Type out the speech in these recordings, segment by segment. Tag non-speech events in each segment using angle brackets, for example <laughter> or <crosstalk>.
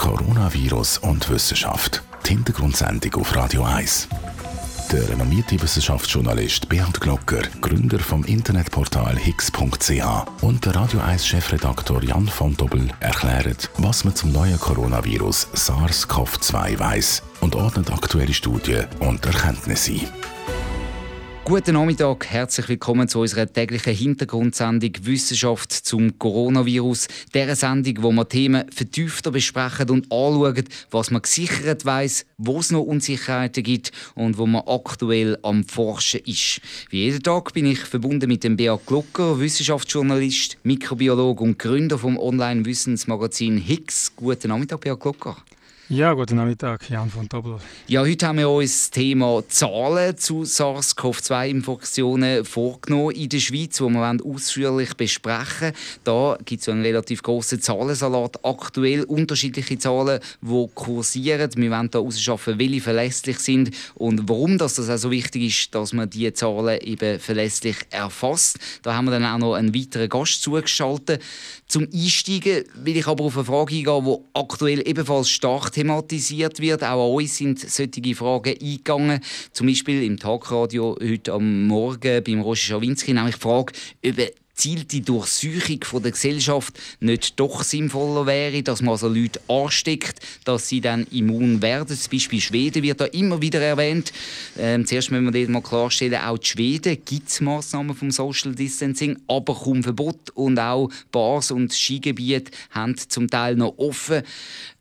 Coronavirus und Wissenschaft. Die Hintergrundsendung auf Radio 1. Der renommierte Wissenschaftsjournalist Bernd Glocker, Gründer vom Internetportal higgs.ch und der Radio 1 Chefredaktor Jan von Dobbel erklären, was man zum neuen Coronavirus SARS-CoV-2 weiß und ordnet aktuelle Studien und Erkenntnisse ein. Guten Nachmittag, herzlich willkommen zu unserer täglichen Hintergrundsendung Wissenschaft zum Coronavirus. Dieser Sendung, wo wir Themen vertiefter besprechen und anschauen, was man gesichert weiß, wo es noch Unsicherheiten gibt und wo man aktuell am Forschen ist. Wie jeden Tag bin ich verbunden mit dem Beat Glocker, Wissenschaftsjournalist, Mikrobiologe und Gründer vom Online-Wissensmagazin Higgs. Guten Nachmittag, Beat Glocker. Ja, guten Nachmittag, Jan von Doppel. Ja, heute haben wir uns das Thema Zahlen zu SARS-CoV-2-Infektionen vorgenommen in der Schweiz, die wir ausführlich besprechen Da gibt es einen relativ grossen Zahlensalat. Aktuell unterschiedliche Zahlen, die kursieren. Wir wollen hier herausarbeiten, welche verlässlich sind und warum das, das auch so wichtig ist, dass man diese Zahlen eben verlässlich erfasst. Da haben wir dann auch noch einen weiteren Gast zugeschaltet. Zum Einsteigen will ich aber auf eine Frage eingehen, die aktuell ebenfalls stark thematisiert wird. Auch an uns sind solche Fragen eingegangen. Zum Beispiel im Tagradio heute am Morgen beim Roger Schawinski, nämlich die Frage, ob gezielte Durchsuchung von der Gesellschaft nicht doch sinnvoller wäre, dass man also Leute ansteckt, dass sie dann immun werden. Zum Beispiel Schweden wird da immer wieder erwähnt. Ähm, zuerst müssen wir mal klarstellen, auch in Schweden gibt es Massnahmen vom Social Distancing, aber kaum Verbot und auch Bars und Skigebiete haben zum Teil noch offen.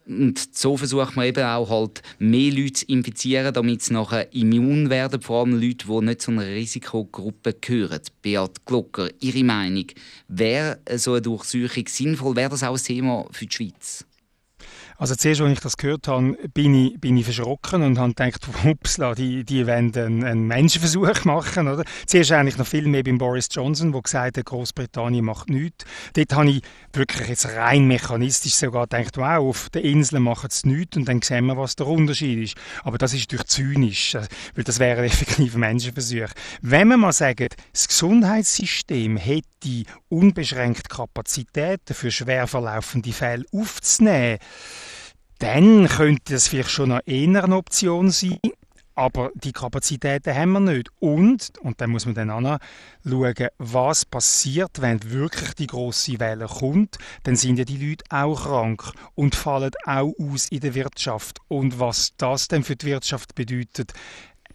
Und so versucht man eben auch halt mehr Leute zu infizieren, damit sie nachher immun werden, vor allem Leute, die nicht zu einer Risikogruppe gehören. Beat Glocker, Ihre Meinung, wäre so eine Durchsuchung sinnvoll? Wäre das auch ein Thema für die Schweiz? Also zuerst, als ich das gehört habe, bin ich, bin ich verschrocken und habe gedacht, upsla, die, die wollen einen, einen Menschenversuch machen, oder? Zuerst eigentlich noch viel mehr beim Boris Johnson, der gesagt hat, Großbritannien macht nichts. Dort habe ich wirklich jetzt rein mechanistisch sogar gedacht, wow, auf den Inseln machen sie nichts und dann sehen wir, was der Unterschied ist. Aber das ist durch zynisch, äh, weil das wäre effektiv ein Menschenversuch. Wenn wir mal sagen, das Gesundheitssystem hätte unbeschränkt Kapazitäten für schwer verlaufende Fälle aufzunehmen, dann könnte das vielleicht schon noch eher eine Option sein. Aber die Kapazitäten haben wir nicht. Und, und dann muss man dann auch schauen, was passiert, wenn wirklich die grosse Welle kommt. Dann sind ja die Leute auch krank und fallen auch aus in der Wirtschaft. Und was das dann für die Wirtschaft bedeutet,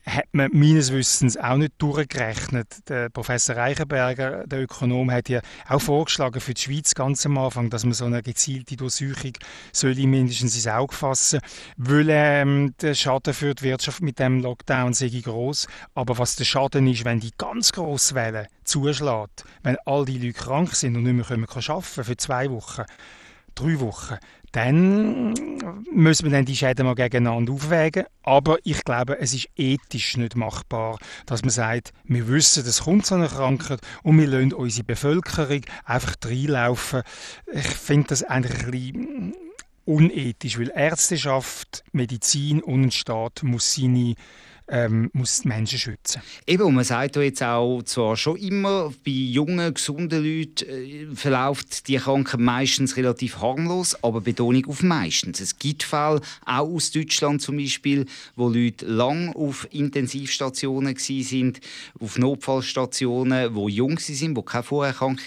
hat man meines Wissens auch nicht durchgerechnet. Der Professor Reichenberger, der Ökonom, hat ja auch vorgeschlagen für die Schweiz ganz am Anfang, dass man so eine gezielte Durchsuchung soll mindestens ins Auge fassen, weil ähm, der Schaden für die Wirtschaft mit dem Lockdown sei groß. Aber was der Schaden ist, wenn die ganz grosse Welle zuschlägt, wenn all die Leute krank sind und nicht mehr können arbeiten für zwei Wochen, drei Wochen, dann müssen wir dann die Schäden mal gegeneinander aufwägen. Aber ich glaube, es ist ethisch nicht machbar, dass man sagt, wir wissen, es kommt so eine Krankheit und wir lassen unsere Bevölkerung einfach reinlaufen. Ich finde das eigentlich ein bisschen unethisch, weil Ärzteschaft, Medizin und ein Staat muss seine ähm, muss die Menschen schützen. Eben, und man sagt jetzt auch zwar schon immer, bei jungen, gesunden Leuten äh, verläuft die Krankheit meistens relativ harmlos, aber Betonung auf meistens. Es gibt Fälle, auch aus Deutschland zum Beispiel, wo Leute lang auf Intensivstationen sind, auf Notfallstationen, wo jung sind, wo keine Vorerkrankung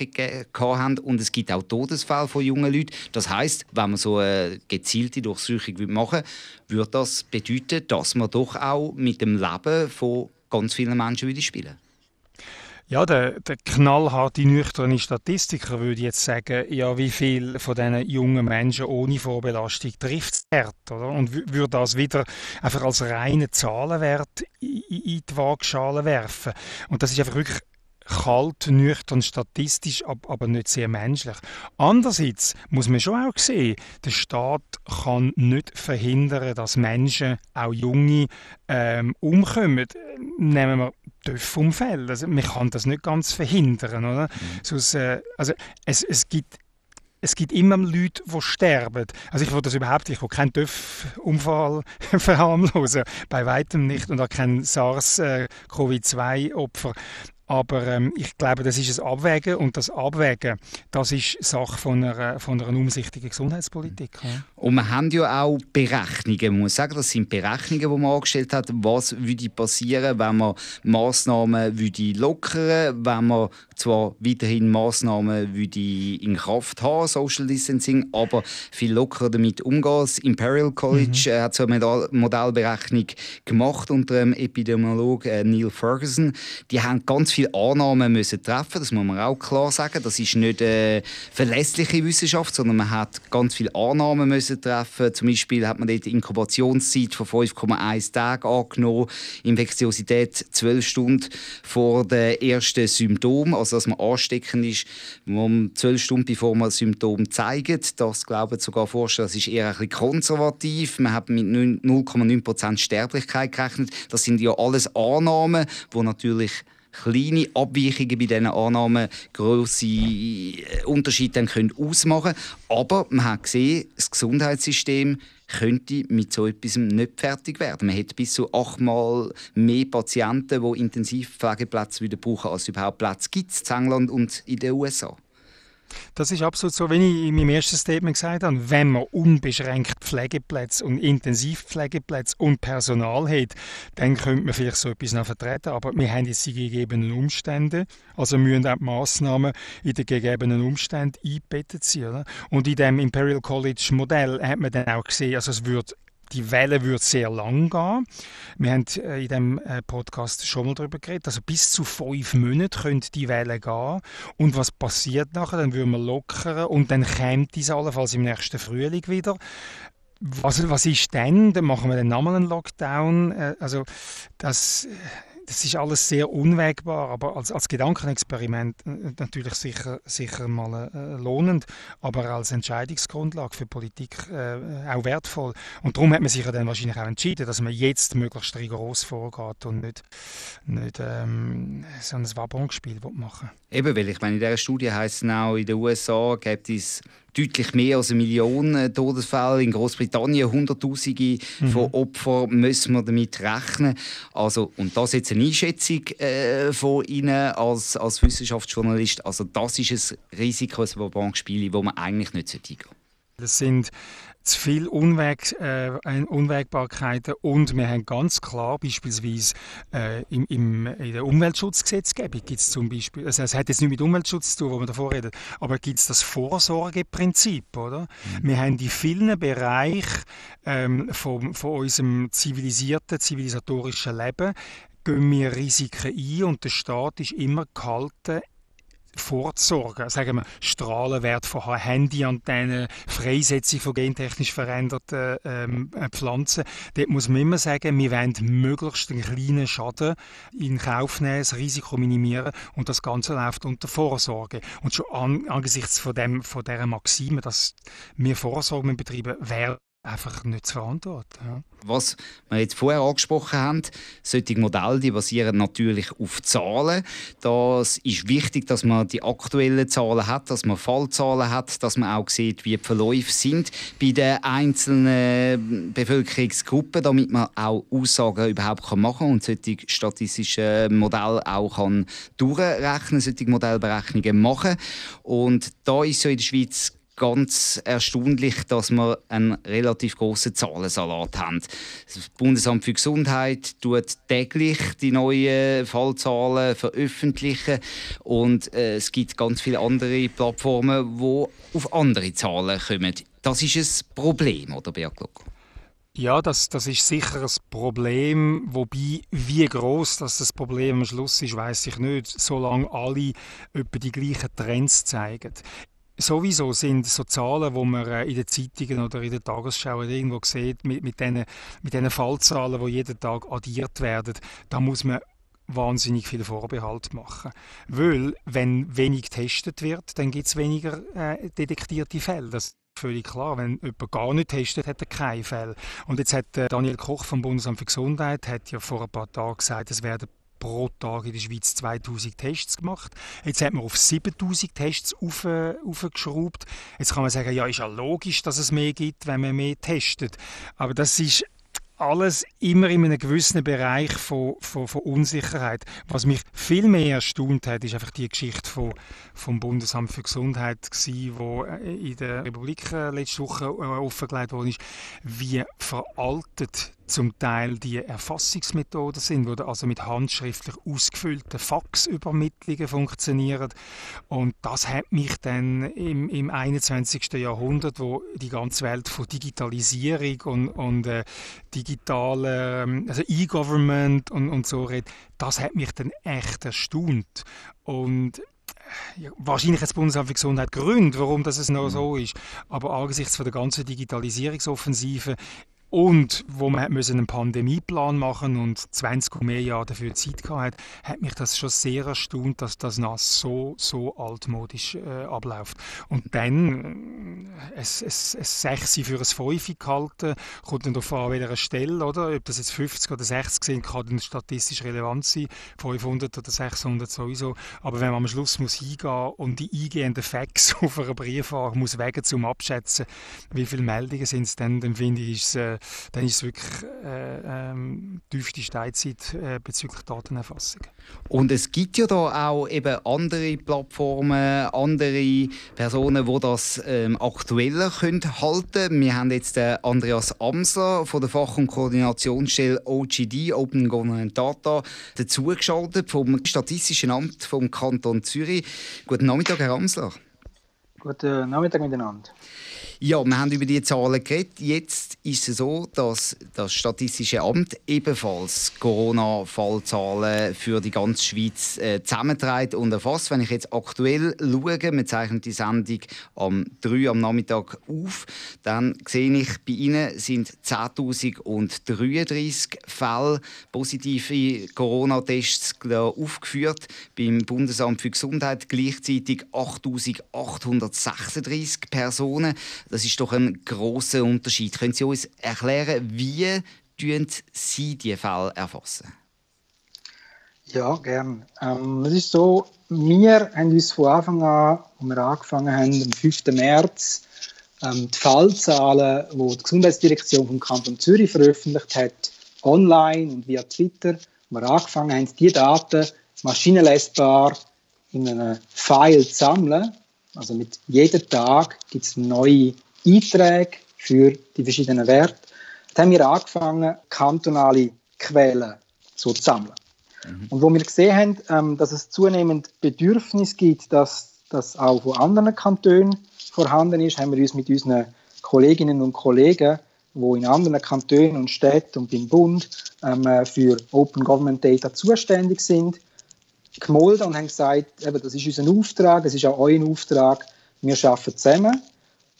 hatten und es gibt auch Todesfälle von jungen Leuten. Das heißt, wenn man so eine gezielte Durchsuchung machen will, würde das bedeuten, dass man doch auch mit dem dem Leben von ganz vielen Menschen würde spielen ja, der, der knallharte, nüchterne Statistiker würde jetzt sagen, ja, wie viel von diesen jungen Menschen ohne Vorbelastung trifft es hart, oder? Und würde das wieder einfach als reinen Zahlenwert in, die Waagschale werfen. Und das ist einfach wirklich kalt, nüchtern, statistisch, aber nicht sehr menschlich. Andererseits muss man schon auch sehen, der Staat kann nicht verhindern, dass Menschen, auch Junge, ähm, umkommen. Nehmen wir Töpfunfälle. Also man kann das nicht ganz verhindern. Oder? Mhm. Sonst, äh, also es, es gibt es gibt immer Leute, die sterben. Also ich will das überhaupt, ich will keinen TÜV-Unfall <laughs> verharmlosen, bei weitem nicht, und auch kein SARS-CoV-2-Opfer. Aber ähm, ich glaube, das ist ein Abwägen und das Abwägen, das ist Sache von einer, von einer umsichtigen Gesundheitspolitik. Ja. Und wir haben ja auch Berechnungen. Man muss sagen, das sind Berechnungen, die man angestellt hat, was würde passieren, wenn man Massnahmen würde lockern, wenn man zwar weiterhin Massnahmen würde in Kraft haben, Social Distancing, aber viel lockerer damit umgehen. Das Imperial College mhm. Äh, hat so eine Modellberechnung gemacht unter dem Epidemiologen äh, Neil Ferguson. Die haben ganz viele Annahmen müssen treffen, das muss man auch klar sagen. Das ist nicht äh, verlässliche Wissenschaft, sondern man hat ganz viele Annahmen müssen treffen. Zum Beispiel hat man dort die Inkubationszeit von 5,1 Tagen angenommen, Infektiosität 12 Stunden vor den ersten Symptomen, also dass man ansteckend ist, um 12 Stunden bevor man Symptome zeigt. Das glauben sogar Forscher, das ist eher ein bisschen konservativ. Man hat mit 0,9% Sterblichkeit gerechnet. Das sind ja alles Annahmen, die natürlich kleine Abweichungen bei diesen Annahmen grosse äh, Unterschiede können ausmachen können. Aber man hat gesehen, das Gesundheitssystem könnte mit so etwas nicht fertig werden. Man hat bis zu achtmal mehr Patienten, die Intensivpflegeplätze brauchen, als es überhaupt Plätze gibt in England und in den USA. Das ist absolut so, wie ich in meinem ersten Statement gesagt habe. Wenn man unbeschränkt Pflegeplätze und Intensivpflegeplätze und Personal hat, dann könnte man vielleicht so etwas noch vertreten. Aber wir haben jetzt die gegebenen Umstände, also müssen auch die Massnahmen in den gegebenen Umständen eingebettet sein. Und in dem Imperial College Modell hat man dann auch gesehen, also es wird die Welle wird sehr lang gehen. Wir haben äh, in diesem äh, Podcast schon mal darüber geredet. Also bis zu fünf Monate könnte die Welle gehen. Und was passiert nachher? Dann würden wir lockern und dann kommt dies allenfalls im nächsten Frühling wieder. Was, was ist denn? Dann machen wir dann nochmal einen Lockdown. Äh, also das das ist alles sehr unwägbar, aber als, als Gedankenexperiment äh, natürlich sicher, sicher mal äh, lohnend, aber als Entscheidungsgrundlage für Politik äh, auch wertvoll. Und darum hat man sich ja dann wahrscheinlich auch entschieden, dass man jetzt möglichst rigoros vorgeht und nicht, nicht ähm, so ein Wabonspiel machen Eben, weil ich meine, in dieser Studie heisst es auch, in den USA gibt es deutlich mehr als eine Million äh, Todesfälle. In Großbritannien Hunderttausende mhm. von Opfern müssen wir damit rechnen. Also, und das jetzt eine Einschätzung äh, von Ihnen als, als Wissenschaftsjournalist. Also das ist ein Risiko, ein Bankspiel, das man eigentlich nicht eingehen sollte. Das sind zu viele Unweg, äh, Unwägbarkeiten und wir haben ganz klar beispielsweise äh, im, im, in der Umweltschutzgesetzgebung gibt es zum Beispiel, also es hat jetzt nicht mit Umweltschutz zu tun, wo wir davor reden, aber gibt es das Vorsorgeprinzip, oder? Mhm. Wir haben in vielen Bereichen ähm, von, von unserem zivilisierten, zivilisatorischen Leben gehen wir Risiken ein und der Staat ist immer gehalten, vorzusorgen. Sagen wir, Strahlenwert von Handyantennen, Freisetzung von gentechnisch veränderten ähm, äh, Pflanzen. Dort muss man immer sagen, wir wollen möglichst einen kleinen Schaden in Kauf nehmen, das Risiko minimieren und das Ganze läuft unter Vorsorge. Und schon an, angesichts von, dem, von dieser Maxime, dass wir Vorsorge betreiben, wäre einfach nicht zu verantworten. Ja. Was wir jetzt vorher angesprochen haben, solche Modelle die basieren natürlich auf Zahlen. Das ist wichtig, dass man die aktuellen Zahlen hat, dass man Fallzahlen hat, dass man auch sieht, wie die Verläufe sind bei den einzelnen Bevölkerungsgruppen, damit man auch Aussagen überhaupt machen kann und solche statistischen Modelle auch kann durchrechnen, solche Modellberechnungen machen. Und da ist ja in der Schweiz ganz erstaunlich, dass wir einen relativ großen Zahlensalat haben. Das Bundesamt für Gesundheit tut täglich die neuen Fallzahlen veröffentlichen und äh, es gibt ganz viele andere Plattformen, wo auf andere Zahlen kommen. Das ist ein Problem, oder Beat ja, das, das ist sicher ein Problem, wobei wie groß das, das Problem am Schluss ist, weiß ich nicht, solange alle etwa die gleichen Trends zeigen. Sowieso sind so Zahlen, die man äh, in den Zeitungen oder in der Tagesschau irgendwo sieht, mit, mit diesen mit Fallzahlen, die jeden Tag addiert werden, da muss man wahnsinnig viel Vorbehalt machen. Weil, wenn wenig getestet wird, dann gibt es weniger äh, detektierte Fälle. Das völlig klar. Wenn jemand gar nicht testet, hat er keine Fälle. Und jetzt hat äh, Daniel Koch vom Bundesamt für Gesundheit hat ja vor ein paar Tagen gesagt, es werden pro Tag in der Schweiz 2000 Tests gemacht. Jetzt hat man auf 7000 Tests äh, aufgeschraubt. Jetzt kann man sagen, ja, ist ja logisch, dass es mehr gibt, wenn man mehr testet. Aber das ist alles immer in einem gewissen Bereich von, von, von, Unsicherheit. Was mich viel mehr erstaunt hat, ist einfach die Geschichte von, vom Bundesamt für Gesundheit die in der Republik äh, letzte Woche äh, offengelegt worden ist, wie veraltet zum Teil die Erfassungsmethoden sind, wo also mit handschriftlich ausgefüllten Faxübermittlungen funktionieren. Und das hat mich dann im, im 21. Jahrhundert, wo die ganze Welt von Digitalisierung und, und äh, digitale, ähm, also E-Government und, und so redet, das hat mich dann echt erstaunt. Und äh, ja, wahrscheinlich hat das Bundesamt für Gesundheit Gründe, warum das noch so ist. Aber angesichts von der ganzen Digitalisierungsoffensive und wo man einen Pandemieplan machen und 20 und mehr Jahre dafür Zeit gehabt hat, hat mich das schon sehr erstaunt, dass das noch so, so altmodisch äh, abläuft. Und dann äh, es 6 für ein 5 gehalten, kommt dann darauf an, welcher Stelle, oder? Ob das jetzt 50 oder 60 sind, kann dann statistisch relevant sein, 500 oder 600 sowieso. Aber wenn man am Schluss muss hingehen und die eingehenden Facts <laughs> auf einer Briefwaage muss wegen zum Abschätzen, wie viele Meldungen sind es dann, dann finde ich, ist es äh, dann ist es wirklich äh, ähm, tiefste Steinzeit äh, bezüglich Datenerfassung. Und es gibt ja da auch eben andere Plattformen, andere Personen, die das ähm, aktueller können halten. Wir haben jetzt den Andreas Amsler von der Fach- und Koordinationsstelle OGD Open Government Data dazugeschaltet vom Statistischen Amt vom Kanton Zürich. Guten Nachmittag, Herr Amsler. Guten Nachmittag miteinander. Ja, wir haben über die Zahlen geredet. Jetzt ist es so, dass das Statistische Amt ebenfalls Corona-Fallzahlen für die ganze Schweiz äh, zusammenträgt und erfasst. Wenn ich jetzt aktuell schaue, wir zeichnen die Sendung am 3 am Nachmittag auf, dann sehe ich, bei Ihnen sind 10.033 Fälle positive Corona-Tests aufgeführt. Beim Bundesamt für Gesundheit gleichzeitig 8.836 Personen. Das ist doch ein großer Unterschied. Können Sie uns erklären, wie Sie diese Fälle erfassen? Ja, gerne. Ähm, es ist so, wir haben uns von Anfang an, als wir angefangen haben, am 5. März, ähm, die Fallzahlen, die die Gesundheitsdirektion vom Kanton Zürich veröffentlicht hat, online und via Twitter, wir angefangen haben, diese Daten maschinenlesbar in einem File zu sammeln also mit jedem Tag gibt es neue Einträge für die verschiedenen Werte. Dann haben wir angefangen, kantonale Quellen zu sammeln. Mhm. Und wo wir gesehen haben, ähm, dass es zunehmend Bedürfnis gibt, dass das auch von anderen Kantonen vorhanden ist, haben wir uns mit unseren Kolleginnen und Kollegen, die in anderen Kantonen und Städten und im Bund ähm, für Open Government Data zuständig sind, gemolden und haben gesagt, eben, das ist unser Auftrag, es ist auch euer Auftrag, wir arbeiten zusammen.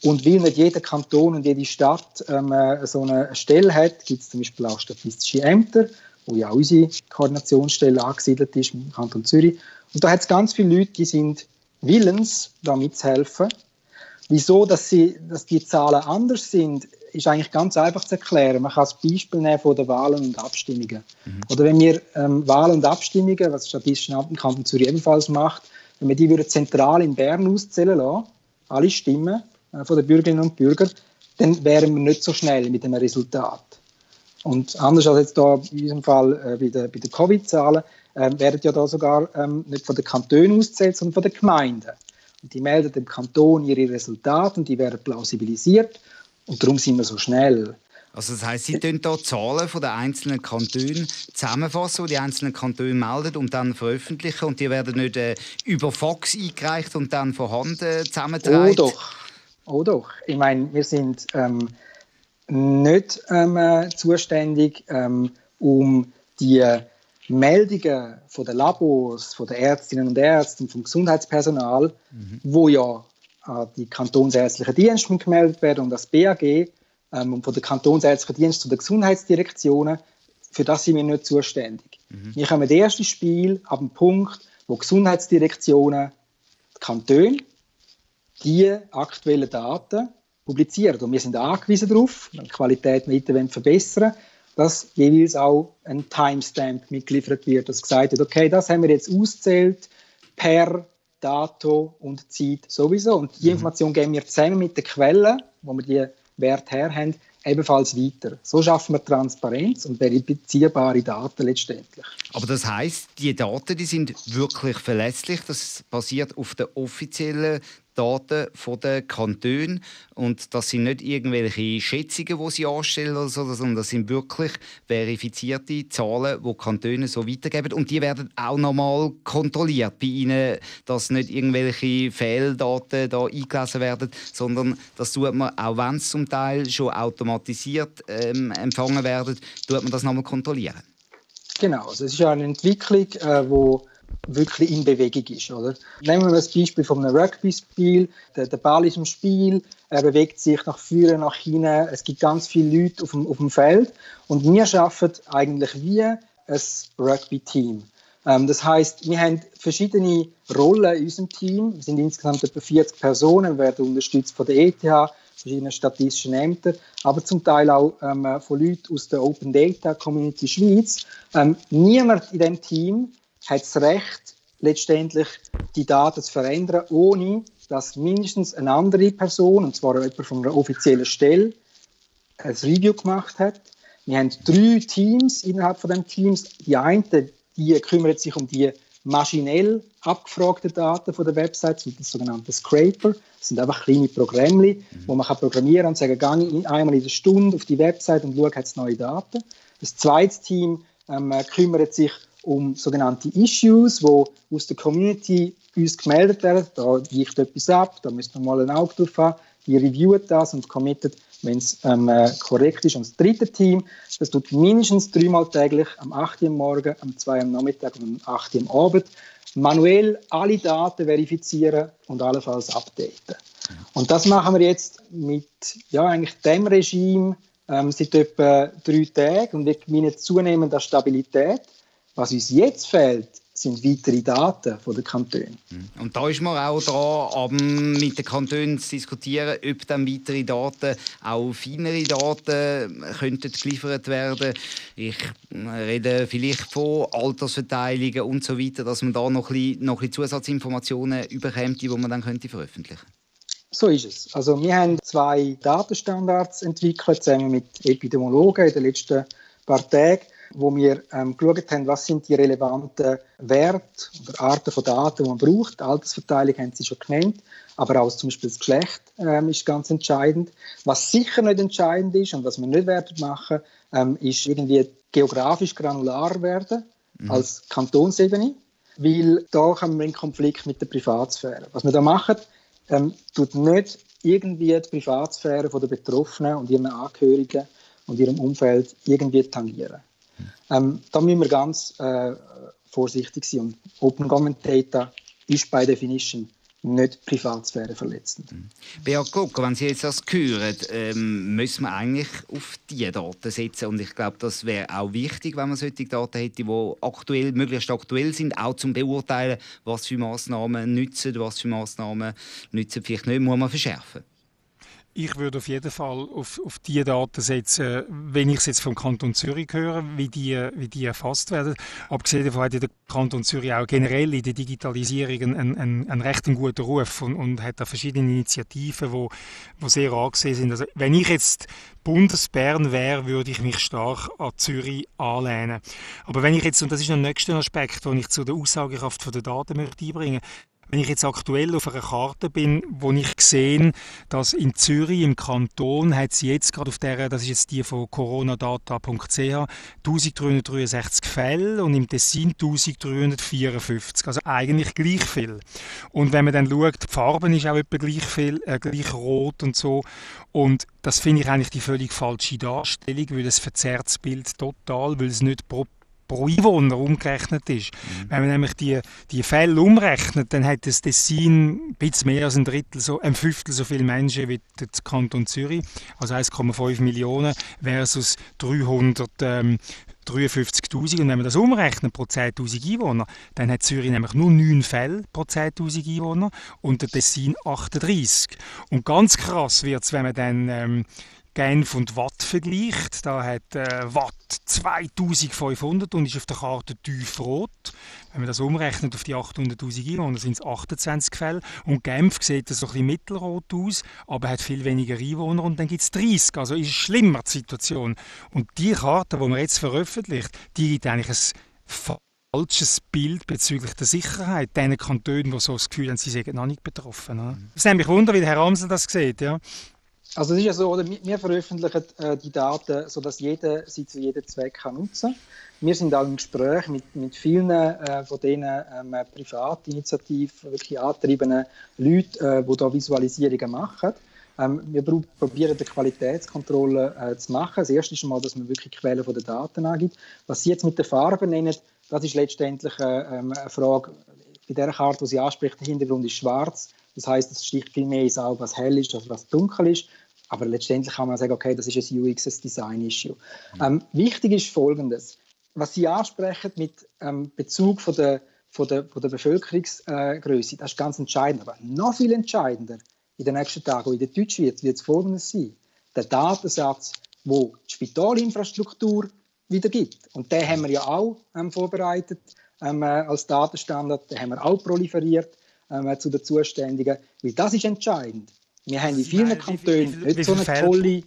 Und weil nicht jeder Kanton und jede Stadt ähm, äh, so eine Stelle hat, gibt es zum Beispiel auch statistische Ämter, wo ja auch unsere Koordinationsstelle angesiedelt ist im Kanton Zürich. Und da hat es ganz viele Leute, die sind willens, da mitzuhelfen. Wieso, dass, sie, dass die Zahlen anders sind, ist eigentlich ganz einfach zu erklären. Man kann das Beispiel nehmen von den Wahlen und Abstimmungen. Mhm. Oder wenn wir ähm, Wahlen und Abstimmungen, was das Statistische Amt im Kanton Zürich ebenfalls macht, wenn wir die würden zentral in Bern auszählen lassen, alle Stimmen äh, von den Bürgerinnen und Bürgern, dann wären wir nicht so schnell mit dem Resultat. Und anders als jetzt da in diesem Fall äh, bei den, bei den Covid-Zahlen, äh, werden ja da sogar ähm, nicht von den Kantonen auszählt, sondern von den Gemeinden. Und die melden dem Kanton ihre Resultate und die werden plausibilisiert und darum sind wir so schnell. Also das heisst, Sie tun hier Zahlen von den einzelnen Kantonen zusammenfassen, die die einzelnen Kantone melden und dann veröffentlichen und die werden nicht äh, über Fax eingereicht und dann vorhanden äh, zusammengetragen? Oh doch, oh doch. Ich meine, wir sind ähm, nicht ähm, äh, zuständig, ähm, um die Meldungen von den Labors, von den Ärztinnen und Ärzten, vom Gesundheitspersonal, mhm. wo ja an die kantonsärztlichen Dienste gemeldet werden und das BAG ähm, und von der kantonsärztlichen Dienst zu den Gesundheitsdirektionen. Für das sind wir nicht zuständig. Mhm. Wir haben das erste Spiel ab dem Punkt, wo Gesundheitsdirektionen, die Kantone, die aktuellen Daten publizieren. Und wir sind angewiesen darauf, wenn die Qualität weiter verbessern dass jeweils auch ein Timestamp mitgeliefert wird, dass gesagt wird, okay, das haben wir jetzt auszählt per Datum und Zeit sowieso. Und die mhm. Information geben wir zusammen mit den Quellen, wo wir die Werte her haben, ebenfalls weiter. So schaffen wir Transparenz und verifizierbare Daten letztendlich. Aber das heißt, die Daten, die sind wirklich verlässlich. Das basiert auf den offiziellen Daten der Kantone und das sind nicht irgendwelche Schätzungen, die sie anstellen oder so, sondern das sind wirklich verifizierte Zahlen, die Kantone so weitergeben und die werden auch nochmal kontrolliert bei ihnen, dass nicht irgendwelche Fehldaten da eingelesen werden, sondern das tut man, auch wenn es zum Teil schon automatisiert ähm, empfangen werden, tut man das nochmal kontrollieren. Genau, also es ist ja eine Entwicklung, äh, wo wirklich in Bewegung ist. Oder? Nehmen wir das Beispiel von einem Rugby-Spiel. Der, der, Ball ist im Spiel, er bewegt sich nach vorne, nach hinten. Es gibt ganz viele Leute auf dem, auf dem Feld. Und wir arbeiten eigentlich wie ein Rugby-Team. Ähm, das heißt, wir haben verschiedene Rollen in unserem Team. Wir sind insgesamt etwa 40 Personen, werden unterstützt von der ETH, verschiedenen statistischen Ämtern, aber zum Teil auch ähm, von Leuten aus der Open Data Community Schweiz. Ähm, niemand in dem Team hat das Recht, letztendlich die Daten zu verändern, ohne dass mindestens eine andere Person, und zwar jemand von einer offiziellen Stelle, ein Review gemacht hat. Wir haben drei Teams innerhalb von den Teams. Die eine, die kümmert sich um die maschinell abgefragten Daten von der Website, das sogenannte Scraper. Das sind einfach kleine Programme, mhm. wo man kann programmieren und sagen, gehe einmal in der Stunde auf die Website und schaue, hat neue Daten. Das zweite Team ähm, kümmert sich um sogenannte Issues, wo aus der Community uns gemeldet werden. Da weicht etwas ab, da müssen wir mal ein Auge drauf haben. Die reviewen das und committet, wenn es ähm, äh, korrekt ist. Und das dritte Team, das tut mindestens dreimal täglich, am 8 Uhr Morgen, am 2 Uhr am Nachmittag und am 8 Uhr am Abend, manuell alle Daten verifizieren und allenfalls updaten. Und das machen wir jetzt mit ja, eigentlich dem Regime ähm, seit etwa drei Tagen und wir gewinnen zunehmend an Stabilität. Was uns jetzt fehlt, sind weitere Daten von den Kantonen. Mhm. Und da ist man auch dran, mit den Kantonen zu diskutieren, ob dann weitere Daten, auch feinere Daten, könnten geliefert werden. Ich rede vielleicht von Altersverteilungen und so weiter, dass man da noch ein bisschen, noch ein bisschen Zusatzinformationen überkommt, die man dann könnte veröffentlichen könnte. So ist es. Also wir haben zwei Datenstandards entwickelt, zusammen mit Epidemiologen in den letzten paar Tagen wo wir ähm, geschaut haben, was sind die relevanten Werte oder Arten von Daten, die man braucht. Die Altersverteilung haben Sie schon genannt, aber auch zum Beispiel das Geschlecht ähm, ist ganz entscheidend. Was sicher nicht entscheidend ist und was wir nicht werden machen, ähm, ist irgendwie geografisch granular werden mhm. als Kantonsebene, weil da kommen wir in Konflikt mit der Privatsphäre. Was wir da machen, ähm, tut nicht irgendwie die Privatsphäre der Betroffenen und ihren Angehörigen und ihrem Umfeld irgendwie tangieren. Ähm, da müssen wir ganz äh, vorsichtig sein. Und Open Government Data ist by definition nicht Privatsphäre verletzend. Mhm. Beat Glocker, wenn Sie jetzt das hören, ähm, müssen wir eigentlich auf diese Daten setzen. Und ich glaube, das wäre auch wichtig, wenn man solche Daten hätte, die aktuell, möglichst aktuell sind, auch zum Beurteilen, was für Massnahmen nützen, was für Massnahmen nützen vielleicht nicht, muss man verschärfen. Ich würde auf jeden Fall auf, auf die Daten setzen, wenn ich es jetzt vom Kanton Zürich höre, wie die, wie die erfasst werden. Abgesehen davon hat der Kanton Zürich auch generell in der Digitalisierung einen, einen, einen recht guten Ruf und, und hat da verschiedene Initiativen, wo, wo sehr angesehen sind. Also, wenn ich jetzt Bundesbern wäre, würde ich mich stark an Zürich anlehnen. Aber wenn ich jetzt, und das ist der nächste Aspekt, den ich zu der Aussagekraft der Daten möchte einbringen wenn ich jetzt aktuell auf einer Karte bin, wo ich sehe, dass in Zürich im Kanton hat es jetzt gerade auf der, das ist jetzt die von coronadata.ch, 1363 Fälle und im Tessin 1354, also eigentlich gleich viel. Und wenn man dann schaut, die Farben ist auch etwa gleich viel, äh, gleich rot und so. Und das finde ich eigentlich die völlig falsche Darstellung, weil es verzerrt das Bild total, weil es nicht pro pro Einwohner umgerechnet ist. Mhm. Wenn man nämlich die, die Fälle umrechnet, dann hat das Tessin ein bisschen mehr als ein Drittel, so ein Fünftel so viele Menschen wie der Kanton Zürich, also 1,5 Millionen versus 300 ähm, 53'000 und wenn man das umrechnet pro 10'000 Einwohner, dann hat Zürich nämlich nur 9 Fälle pro 10'000 Einwohner und der Tessin 38. Und ganz krass wird es, wenn man dann ähm, Genf und Watt vergleicht. Da hat äh, Watt 2500 und ist auf der Karte tiefrot. Wenn man das umrechnet auf die 800'000 Einwohner, sind es 28 Fälle. Und Genf sieht so ein bisschen mittelrot aus, aber hat viel weniger Einwohner und dann gibt es 30. Also ist es schlimmer die Situation. Und die Karte, die man jetzt veröffentlicht, die gibt eigentlich ein falsches Bild bezüglich der Sicherheit. Diesen Kantonen, die so das Gefühl haben, sie seien noch nicht betroffen. Es mhm. nimmt mich wunder, wie Herr Amsel das sieht. Ja. Also es ist ja so, oder, wir veröffentlichen äh, die Daten, sodass jeder sie zu jedem Zweck kann nutzen kann. Wir sind auch im Gespräch mit, mit vielen äh, von diesen ähm, Privatinitiativ wirklich angetriebenen Leuten, äh, die da Visualisierungen machen. Ähm, wir probieren die Qualitätskontrolle äh, zu machen. Das erste ist mal, dass man wirklich Quellen von den Daten angibt. Was Sie jetzt mit den Farben nennen, das ist letztendlich äh, ähm, eine Frage. Bei der Karte, die Sie anspricht, der Hintergrund ist schwarz. Das heißt, es sticht viel mehr ins Auge, was hell ist, als was dunkel ist. Aber letztendlich kann man sagen, okay, das ist ein UX, ein Design-Issue. Mhm. Ähm, wichtig ist Folgendes. Was Sie ansprechen mit ähm, Bezug von der, von der, von der Bevölkerungsgröße, das ist ganz entscheidend. Aber noch viel entscheidender in den nächsten Tagen, in der Deutschschweiz, wird es Folgendes sein. Der Datensatz, wo die Spitalinfrastruktur wieder gibt. Und den haben wir ja auch ähm, vorbereitet ähm, äh, als Datenstandard, den haben wir auch proliferiert ähm, zu den Zuständigen, weil das ist entscheidend. Wir haben in vielen Kantonen nicht so eine tolle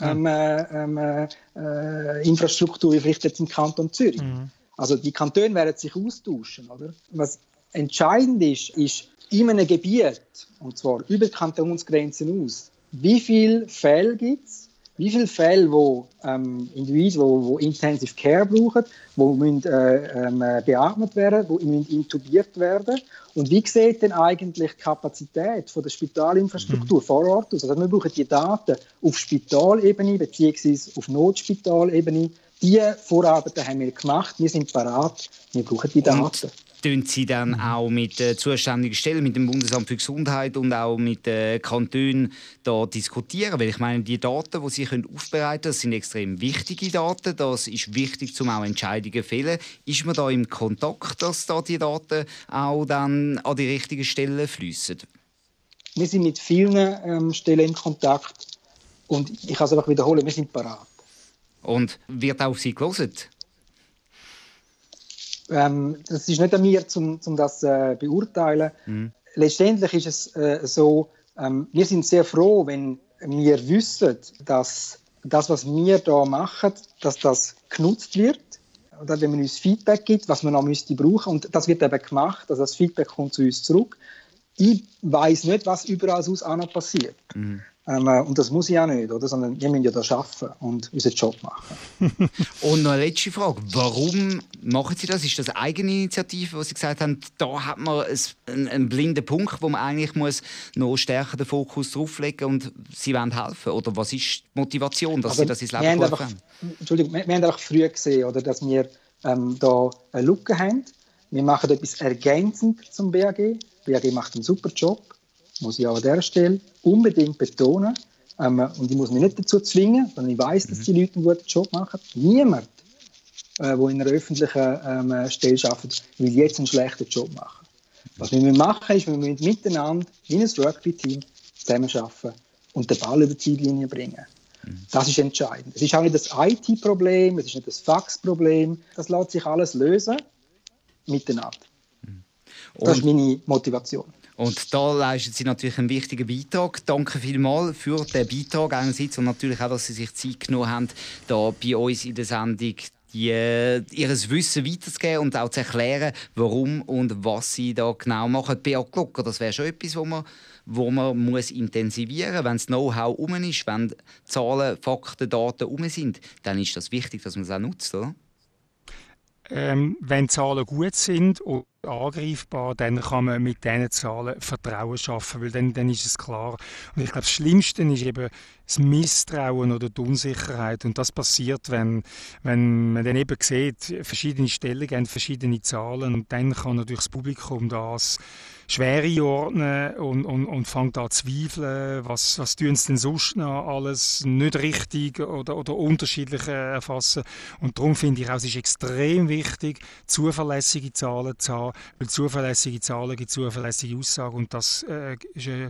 ähm, äh, ähm, äh, Infrastruktur wie vielleicht jetzt im Kanton Zürich. Mhm. Also die Kantone werden sich austauschen. Oder? Was entscheidend ist, ist in einem Gebiet, und zwar über Kantonsgrenzen aus, wie viele Fälle gibt es, wie viele Fälle, wo ähm, Individuen, wo, wo Intensive Care brauchen, wo müssen, äh, ähm, äh, beatmet werden, wo müssen intubiert werden und wie sieht denn eigentlich die Kapazität von der Spitalinfrastruktur mhm. vor Ort aus? Also wir brauchen die Daten auf Spitalebene bzw. auf Notspitalebene. Diese Vorarbeiten haben wir gemacht, wir sind parat, wir brauchen die Daten. Und tun Sie dann mhm. auch mit der zuständigen Stelle, mit dem Bundesamt für Gesundheit und auch mit den Kantonen da diskutieren? Weil ich meine, die Daten, die Sie können aufbereiten können, sind extrem wichtige Daten. Das ist wichtig, um auch Entscheidungen zu fällen. Ist man da im Kontakt, dass da die Daten auch dann an die richtigen Stellen fließen? Wir sind mit vielen ähm, Stellen in Kontakt und ich kann es einfach wiederholen, wir sind parat. Und wird auch auf Sie gelesen? Ähm, das ist nicht an mir, um, um das äh, beurteilen. Mhm. Letztendlich ist es äh, so, ähm, wir sind sehr froh, wenn wir wissen, dass das, was wir da machen, dass das genutzt wird. Oder wenn man uns Feedback gibt, was man noch müsste brauchen. Und das wird eben gemacht, also das Feedback kommt zu uns zurück. Ich weiß nicht, was überall sonst auch noch passiert. Mhm. Ähm, äh, und das muss ich auch nicht, oder? sondern wir müssen ja da arbeiten und unseren Job machen. <laughs> und noch eine letzte Frage. Warum machen Sie das? Ist das eine eigene Initiative, wo Sie gesagt haben, da hat man einen, einen blinden Punkt, wo man eigentlich muss noch stärker den Fokus drauflegen und Sie wollen helfen? Oder was ist die Motivation, dass also, Sie das ins Leben gerufen haben? Entschuldigung, wir, wir haben einfach früh gesehen, oder, dass wir ähm, da eine Lücke haben. Wir machen etwas ergänzend zum BAG. BAG macht einen super Job muss ich auch an dieser Stelle unbedingt betonen. Ähm, und ich muss mich nicht dazu zwingen, sondern ich weiß, dass mhm. die Leute einen guten Job machen. Niemand, äh, der in einer öffentlichen ähm, Stelle arbeitet, will jetzt einen schlechten Job machen. Was wir machen, ist, wir müssen miteinander wie ein Rugby-Team zusammenarbeiten und den Ball über die Ziellinie bringen. Mhm. Das ist entscheidend. Es ist auch nicht das IT-Problem, es ist nicht das Fax-Problem. Das lässt sich alles lösen miteinander. Mhm. Das ist meine Motivation. Und da leisten Sie natürlich einen wichtigen Beitrag. Danke vielmals für den Beitrag einerseits und natürlich auch, dass Sie sich Zeit genommen haben, da bei uns in der Sendung die, äh, ihr Wissen weiterzugeben und auch zu erklären, warum und was sie da genau machen. Beat Glocker, das wäre schon etwas, wo man, wo man muss intensivieren muss. Wenn das Know-how um ist, wenn Zahlen, Fakten, Daten um sind, dann ist das wichtig, dass man es auch nutzt, oder? Ähm, wenn Zahlen gut sind und angreifbar, dann kann man mit diesen Zahlen Vertrauen schaffen, weil dann, dann ist es klar. Und ich glaube, das Schlimmste ist eben das Misstrauen oder die Unsicherheit. Und das passiert, wenn, wenn man dann eben sieht, verschiedene Stellen geben verschiedene Zahlen und dann kann natürlich das Publikum das schwer einordnen und, und, und fängt an zu zweifeln, was, was tun sie denn sonst noch alles nicht richtig oder, oder unterschiedlich erfassen. Und darum finde ich auch, es ist extrem wichtig, zuverlässige Zahlen zu haben, weil zuverlässige Zahlen gibt zuverlässige Aussagen und das äh,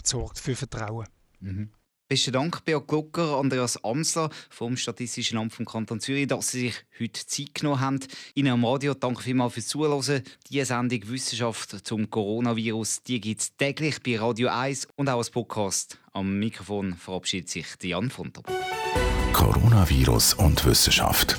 sorgt für Vertrauen. Mhm. Besten Dank, Beat Glucker, Andreas Amsler vom Statistischen Amt vom Kanton Zürich, dass Sie sich heute Zeit genommen haben. Ihnen am Radio danke vielmals fürs Zuhören. Die Sendung Wissenschaft zum Coronavirus die gibt es täglich bei Radio 1 und auch als Podcast. Am Mikrofon verabschiedet sich Jan von der Coronavirus und Wissenschaft.